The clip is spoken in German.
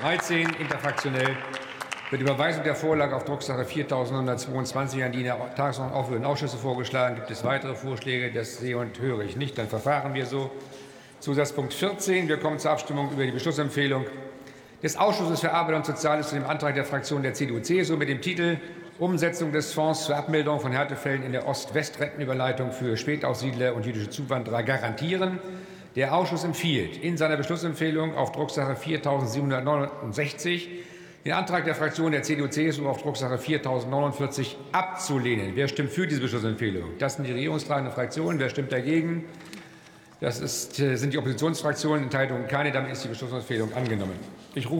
13 interfraktionell wird Überweisung der Vorlage auf Drucksache 4922 an die in der Tagesordnung aufführenden Ausschüsse vorgeschlagen. Gibt es weitere Vorschläge? Das sehe und höre ich nicht. Dann verfahren wir so. Zusatzpunkt 14. Wir kommen zur Abstimmung über die Beschlussempfehlung des Ausschusses für Arbeit und Soziales zu dem Antrag der Fraktion der CDU-CSU mit dem Titel Umsetzung des Fonds zur Abmilderung von Härtefällen in der Ost-West-Rentenüberleitung für Spätaussiedler und jüdische Zuwanderer garantieren. Der Ausschuss empfiehlt in seiner Beschlussempfehlung auf Drucksache 4769 den Antrag der Fraktion der CDU-CSU auf Drucksache 4049 abzulehnen. Wer stimmt für diese Beschlussempfehlung? Das sind die regierungstragenden Fraktionen. Wer stimmt dagegen? Das ist, sind die Oppositionsfraktionen. Enthaltungen keine. Damit ist die Beschlussempfehlung angenommen. Ich rufe